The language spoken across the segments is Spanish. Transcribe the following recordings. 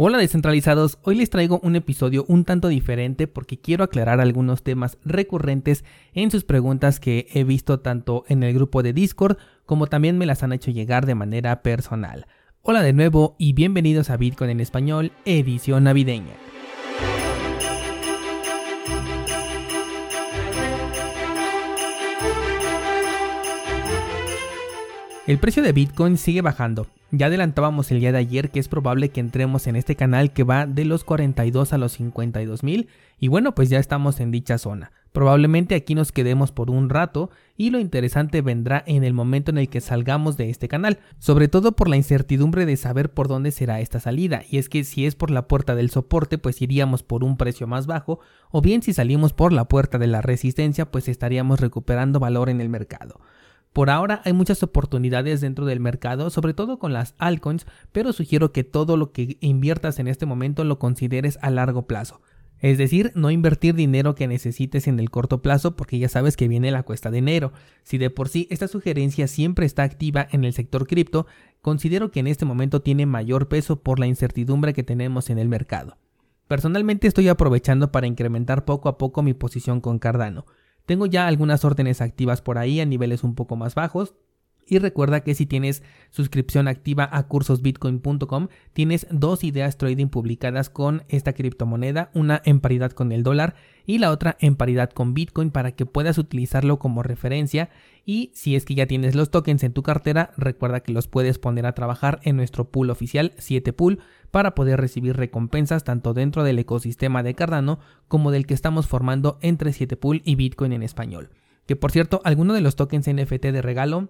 Hola descentralizados, hoy les traigo un episodio un tanto diferente porque quiero aclarar algunos temas recurrentes en sus preguntas que he visto tanto en el grupo de Discord como también me las han hecho llegar de manera personal. Hola de nuevo y bienvenidos a Bitcoin en español, edición navideña. El precio de Bitcoin sigue bajando. Ya adelantábamos el día de ayer que es probable que entremos en este canal que va de los 42 a los 52 mil y bueno pues ya estamos en dicha zona. Probablemente aquí nos quedemos por un rato y lo interesante vendrá en el momento en el que salgamos de este canal, sobre todo por la incertidumbre de saber por dónde será esta salida, y es que si es por la puerta del soporte pues iríamos por un precio más bajo, o bien si salimos por la puerta de la resistencia pues estaríamos recuperando valor en el mercado. Por ahora hay muchas oportunidades dentro del mercado, sobre todo con las altcoins, pero sugiero que todo lo que inviertas en este momento lo consideres a largo plazo. Es decir, no invertir dinero que necesites en el corto plazo porque ya sabes que viene la cuesta de enero. Si de por sí esta sugerencia siempre está activa en el sector cripto, considero que en este momento tiene mayor peso por la incertidumbre que tenemos en el mercado. Personalmente estoy aprovechando para incrementar poco a poco mi posición con Cardano. Tengo ya algunas órdenes activas por ahí a niveles un poco más bajos, y recuerda que si tienes suscripción activa a cursosbitcoin.com, tienes dos ideas trading publicadas con esta criptomoneda, una en paridad con el dólar y la otra en paridad con Bitcoin para que puedas utilizarlo como referencia y si es que ya tienes los tokens en tu cartera, recuerda que los puedes poner a trabajar en nuestro pool oficial 7 pool para poder recibir recompensas tanto dentro del ecosistema de Cardano como del que estamos formando entre 7 pool y Bitcoin en español. Que por cierto, alguno de los tokens NFT de regalo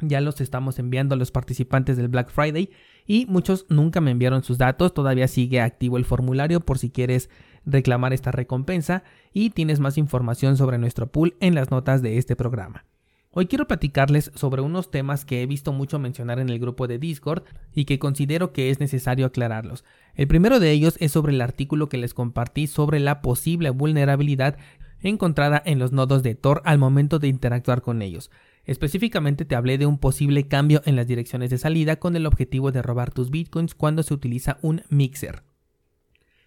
ya los estamos enviando a los participantes del Black Friday y muchos nunca me enviaron sus datos. Todavía sigue activo el formulario por si quieres reclamar esta recompensa y tienes más información sobre nuestro pool en las notas de este programa. Hoy quiero platicarles sobre unos temas que he visto mucho mencionar en el grupo de Discord y que considero que es necesario aclararlos. El primero de ellos es sobre el artículo que les compartí sobre la posible vulnerabilidad encontrada en los nodos de Tor al momento de interactuar con ellos. Específicamente te hablé de un posible cambio en las direcciones de salida con el objetivo de robar tus bitcoins cuando se utiliza un mixer.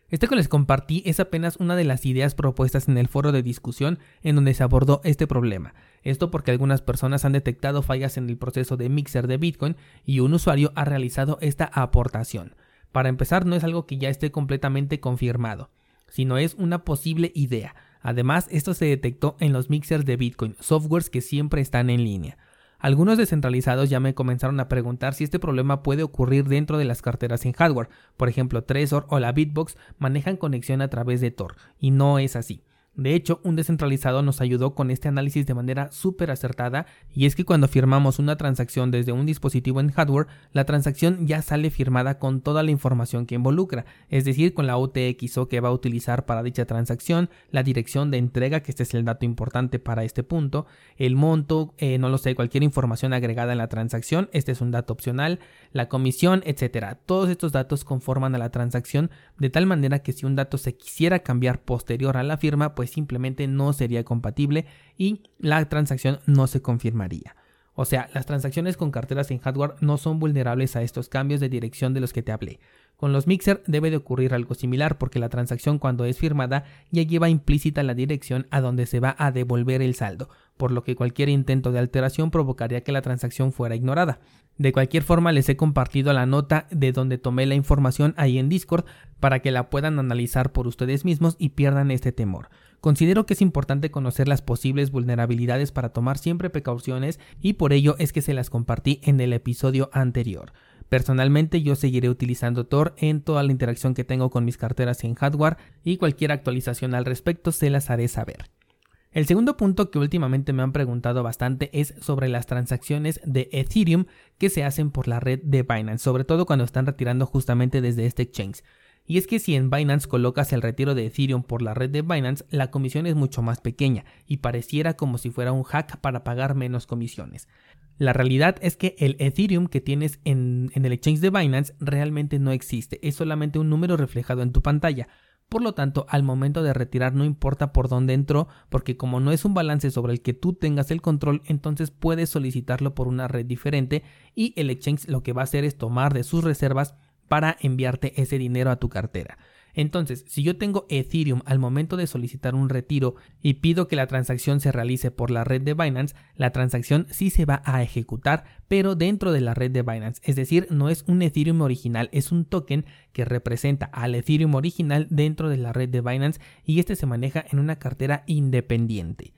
Este que les compartí es apenas una de las ideas propuestas en el foro de discusión en donde se abordó este problema. Esto porque algunas personas han detectado fallas en el proceso de mixer de Bitcoin y un usuario ha realizado esta aportación. Para empezar, no es algo que ya esté completamente confirmado, sino es una posible idea. Además, esto se detectó en los mixers de Bitcoin, softwares que siempre están en línea. Algunos descentralizados ya me comenzaron a preguntar si este problema puede ocurrir dentro de las carteras en hardware. Por ejemplo, Trezor o la Bitbox manejan conexión a través de Tor, y no es así. De hecho, un descentralizado nos ayudó con este análisis de manera súper acertada y es que cuando firmamos una transacción desde un dispositivo en hardware, la transacción ya sale firmada con toda la información que involucra, es decir, con la UTXO que va a utilizar para dicha transacción, la dirección de entrega, que este es el dato importante para este punto, el monto, eh, no lo sé, cualquier información agregada en la transacción, este es un dato opcional, la comisión, etcétera. Todos estos datos conforman a la transacción de tal manera que si un dato se quisiera cambiar posterior a la firma, pues simplemente no sería compatible y la transacción no se confirmaría. O sea, las transacciones con carteras en hardware no son vulnerables a estos cambios de dirección de los que te hablé. Con los Mixer debe de ocurrir algo similar porque la transacción cuando es firmada ya lleva implícita la dirección a donde se va a devolver el saldo, por lo que cualquier intento de alteración provocaría que la transacción fuera ignorada. De cualquier forma les he compartido la nota de donde tomé la información ahí en Discord para que la puedan analizar por ustedes mismos y pierdan este temor. Considero que es importante conocer las posibles vulnerabilidades para tomar siempre precauciones y por ello es que se las compartí en el episodio anterior. Personalmente yo seguiré utilizando Tor en toda la interacción que tengo con mis carteras en hardware y cualquier actualización al respecto se las haré saber. El segundo punto que últimamente me han preguntado bastante es sobre las transacciones de Ethereum que se hacen por la red de Binance, sobre todo cuando están retirando justamente desde este exchange. Y es que si en Binance colocas el retiro de Ethereum por la red de Binance, la comisión es mucho más pequeña y pareciera como si fuera un hack para pagar menos comisiones. La realidad es que el Ethereum que tienes en, el exchange de Binance realmente no existe, es solamente un número reflejado en tu pantalla. Por lo tanto, al momento de retirar no importa por dónde entró, porque como no es un balance sobre el que tú tengas el control, entonces puedes solicitarlo por una red diferente y el exchange lo que va a hacer es tomar de sus reservas para enviarte ese dinero a tu cartera. Entonces, si yo tengo Ethereum al momento de solicitar un retiro y pido que la transacción se realice por la red de Binance, la transacción sí se va a ejecutar, pero dentro de la red de Binance. Es decir, no es un Ethereum original, es un token que representa al Ethereum original dentro de la red de Binance y este se maneja en una cartera independiente.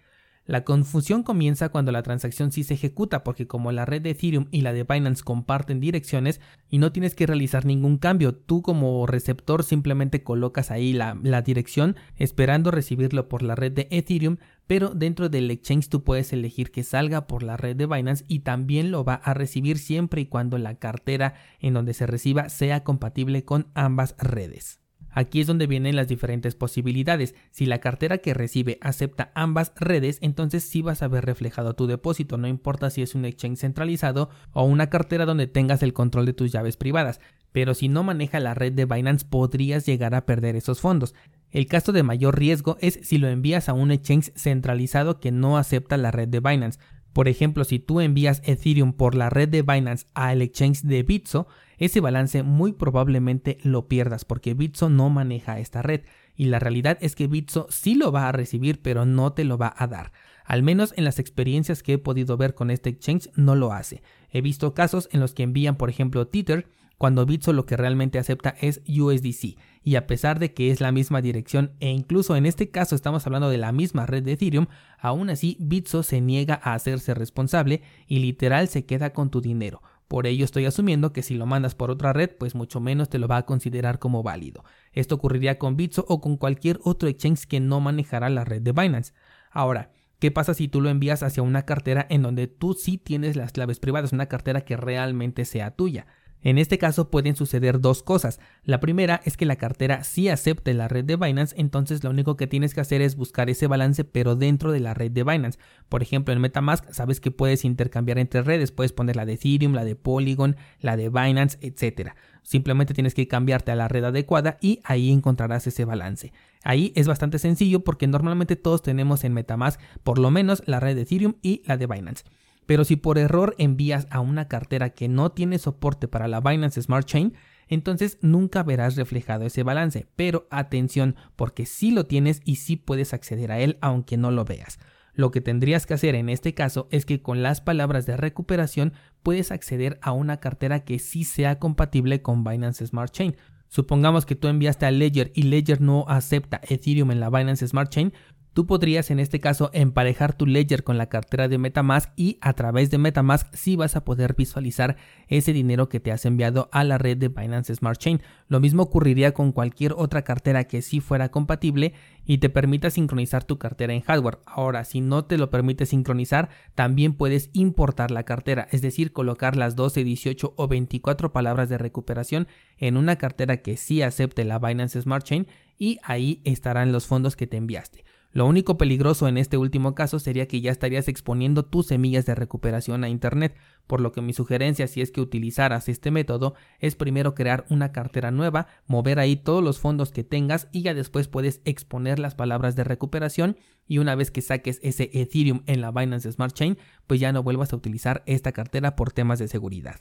La confusión comienza cuando la transacción sí se ejecuta porque como la red de Ethereum y la de Binance comparten direcciones y no tienes que realizar ningún cambio, tú como receptor simplemente colocas ahí la, dirección esperando recibirlo por la red de Ethereum, pero dentro del exchange tú puedes elegir que salga por la red de Binance y también lo va a recibir siempre y cuando la cartera en donde se reciba sea compatible con ambas redes. Aquí es donde vienen las diferentes posibilidades. Si la cartera que recibe acepta ambas redes, entonces sí vas a ver reflejado tu depósito, no importa si es un exchange centralizado o una cartera donde tengas el control de tus llaves privadas. Pero si no maneja la red de Binance podrías llegar a perder esos fondos. El caso de mayor riesgo es si lo envías a un exchange centralizado que no acepta la red de Binance. Por ejemplo, si tú envías Ethereum por la red de Binance al exchange de Bitso, ese balance muy probablemente lo pierdas porque Bitso no maneja esta red y la realidad es que Bitso sí lo va a recibir pero no te lo va a dar. Al menos en las experiencias que he podido ver con este exchange no lo hace. He visto casos en los que envían por ejemplo Tether cuando Bitso lo que realmente acepta es USDC y a pesar de que es la misma dirección e incluso en este caso estamos hablando de la misma red de Ethereum, aún así Bitso se niega a hacerse responsable y literal se queda con tu dinero. Por ello estoy asumiendo que si lo mandas por otra red, pues mucho menos te lo va a considerar como válido. Esto ocurriría con Bitso o con cualquier otro exchange que no manejará la red de Binance. Ahora, ¿Qué pasa si tú lo envías hacia una cartera en donde tú sí tienes las claves privadas, una cartera que realmente sea tuya? En este caso pueden suceder dos cosas. La primera es que la cartera sí acepte la red de Binance, entonces lo único que tienes que hacer es buscar ese balance pero dentro de la red de Binance. Por ejemplo, en MetaMask sabes que puedes intercambiar entre redes, puedes poner la de Ethereum, la de Polygon, la de Binance, etc. Simplemente tienes que cambiarte a la red adecuada y ahí encontrarás ese balance. Ahí es bastante sencillo porque normalmente todos tenemos en MetaMask por lo menos la red de Ethereum y la de Binance. Pero si por error envías a una cartera que no tiene soporte para la Binance Smart Chain, entonces nunca verás reflejado ese balance. Pero atención, porque sí lo tienes y sí puedes acceder a él aunque no lo veas. Lo que tendrías que hacer en este caso es que con las palabras de recuperación puedes acceder a una cartera que sí sea compatible con Binance Smart Chain. Supongamos que tú enviaste a Ledger y Ledger no acepta Ethereum en la Binance Smart Chain, Tú podrías en este caso emparejar tu ledger con la cartera de Metamask y a través de Metamask sí vas a poder visualizar ese dinero que te has enviado a la red de Binance Smart Chain. Lo mismo ocurriría con cualquier otra cartera que sí fuera compatible y te permita sincronizar tu cartera en hardware. Ahora, si no te lo permite sincronizar, también puedes importar la cartera, es decir, colocar las 12, 18 o 24 palabras de recuperación en una cartera que sí acepte la Binance Smart Chain y ahí estarán los fondos que te enviaste. Lo único peligroso en este último caso sería que ya estarías exponiendo tus semillas de recuperación a Internet, por lo que mi sugerencia si es que utilizaras este método es primero crear una cartera nueva, mover ahí todos los fondos que tengas y ya después puedes exponer las palabras de recuperación y una vez que saques ese Ethereum en la Binance Smart Chain, pues ya no vuelvas a utilizar esta cartera por temas de seguridad.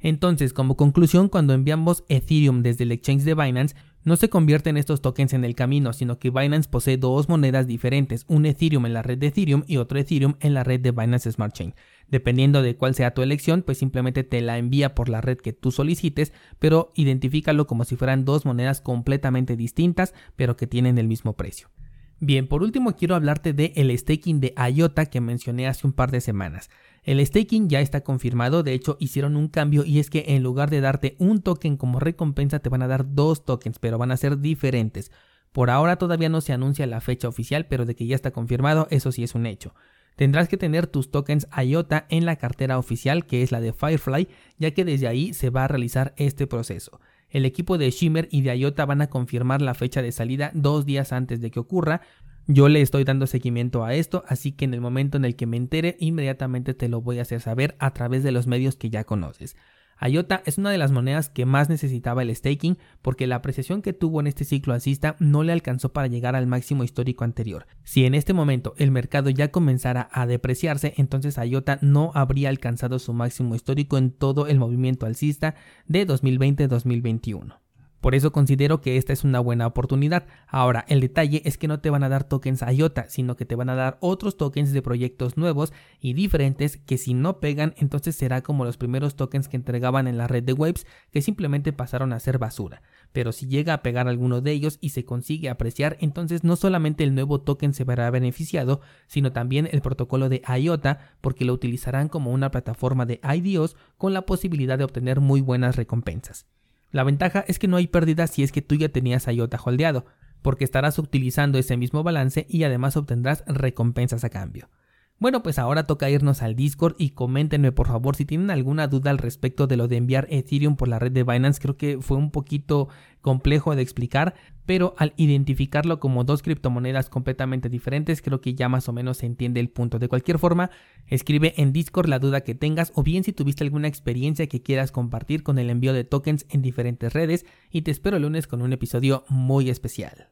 Entonces, como conclusión, cuando enviamos Ethereum desde el exchange de Binance, no se convierten estos tokens en el camino, sino que Binance posee dos monedas diferentes, un Ethereum en la red de Ethereum y otro Ethereum en la red de Binance Smart Chain. Dependiendo de cuál sea tu elección, pues simplemente te la envía por la red que tú solicites, pero identifícalo como si fueran dos monedas completamente distintas, pero que tienen el mismo precio. Bien, por último quiero hablarte de el staking de IOTA que mencioné hace un par de semanas. El staking ya está confirmado, de hecho hicieron un cambio y es que en lugar de darte un token como recompensa te van a dar dos tokens, pero van a ser diferentes. Por ahora todavía no se anuncia la fecha oficial, pero de que ya está confirmado, eso sí es un hecho. Tendrás que tener tus tokens IOTA en la cartera oficial, que es la de Firefly, ya que desde ahí se va a realizar este proceso. El equipo de Shimmer y de IOTA van a confirmar la fecha de salida dos días antes de que ocurra, yo le estoy dando seguimiento a esto, así que en el momento en el que me entere, inmediatamente te lo voy a hacer saber a través de los medios que ya conoces. IOTA es una de las monedas que más necesitaba el staking porque la apreciación que tuvo en este ciclo alcista no le alcanzó para llegar al máximo histórico anterior. Si en este momento el mercado ya comenzara a depreciarse, entonces IOTA no habría alcanzado su máximo histórico en todo el movimiento alcista de 2020-2021. Por eso considero que esta es una buena oportunidad. Ahora, el detalle es que no te van a dar tokens IOTA, sino que te van a dar otros tokens de proyectos nuevos y diferentes que si no pegan, entonces será como los primeros tokens que entregaban en la red de Waves que simplemente pasaron a ser basura. Pero si llega a pegar alguno de ellos y se consigue apreciar, entonces no solamente el nuevo token se verá beneficiado, sino también el protocolo de IOTA, porque lo utilizarán como una plataforma de IDOs con la posibilidad de obtener muy buenas recompensas. La ventaja es que no hay pérdida si es que tú ya tenías IOTA holdeado, porque estarás utilizando ese mismo balance y además obtendrás recompensas a cambio. Bueno, pues ahora toca irnos al Discord y coméntenme por favor si tienen alguna duda al respecto de lo de enviar Ethereum por la red de Binance. Creo que fue un poquito complejo de explicar, pero al identificarlo como dos criptomonedas completamente diferentes, creo que ya más o menos se entiende el punto. De cualquier forma, escribe en Discord la duda que tengas o bien si tuviste alguna experiencia que quieras compartir con el envío de tokens en diferentes redes y te espero el lunes con un episodio muy especial.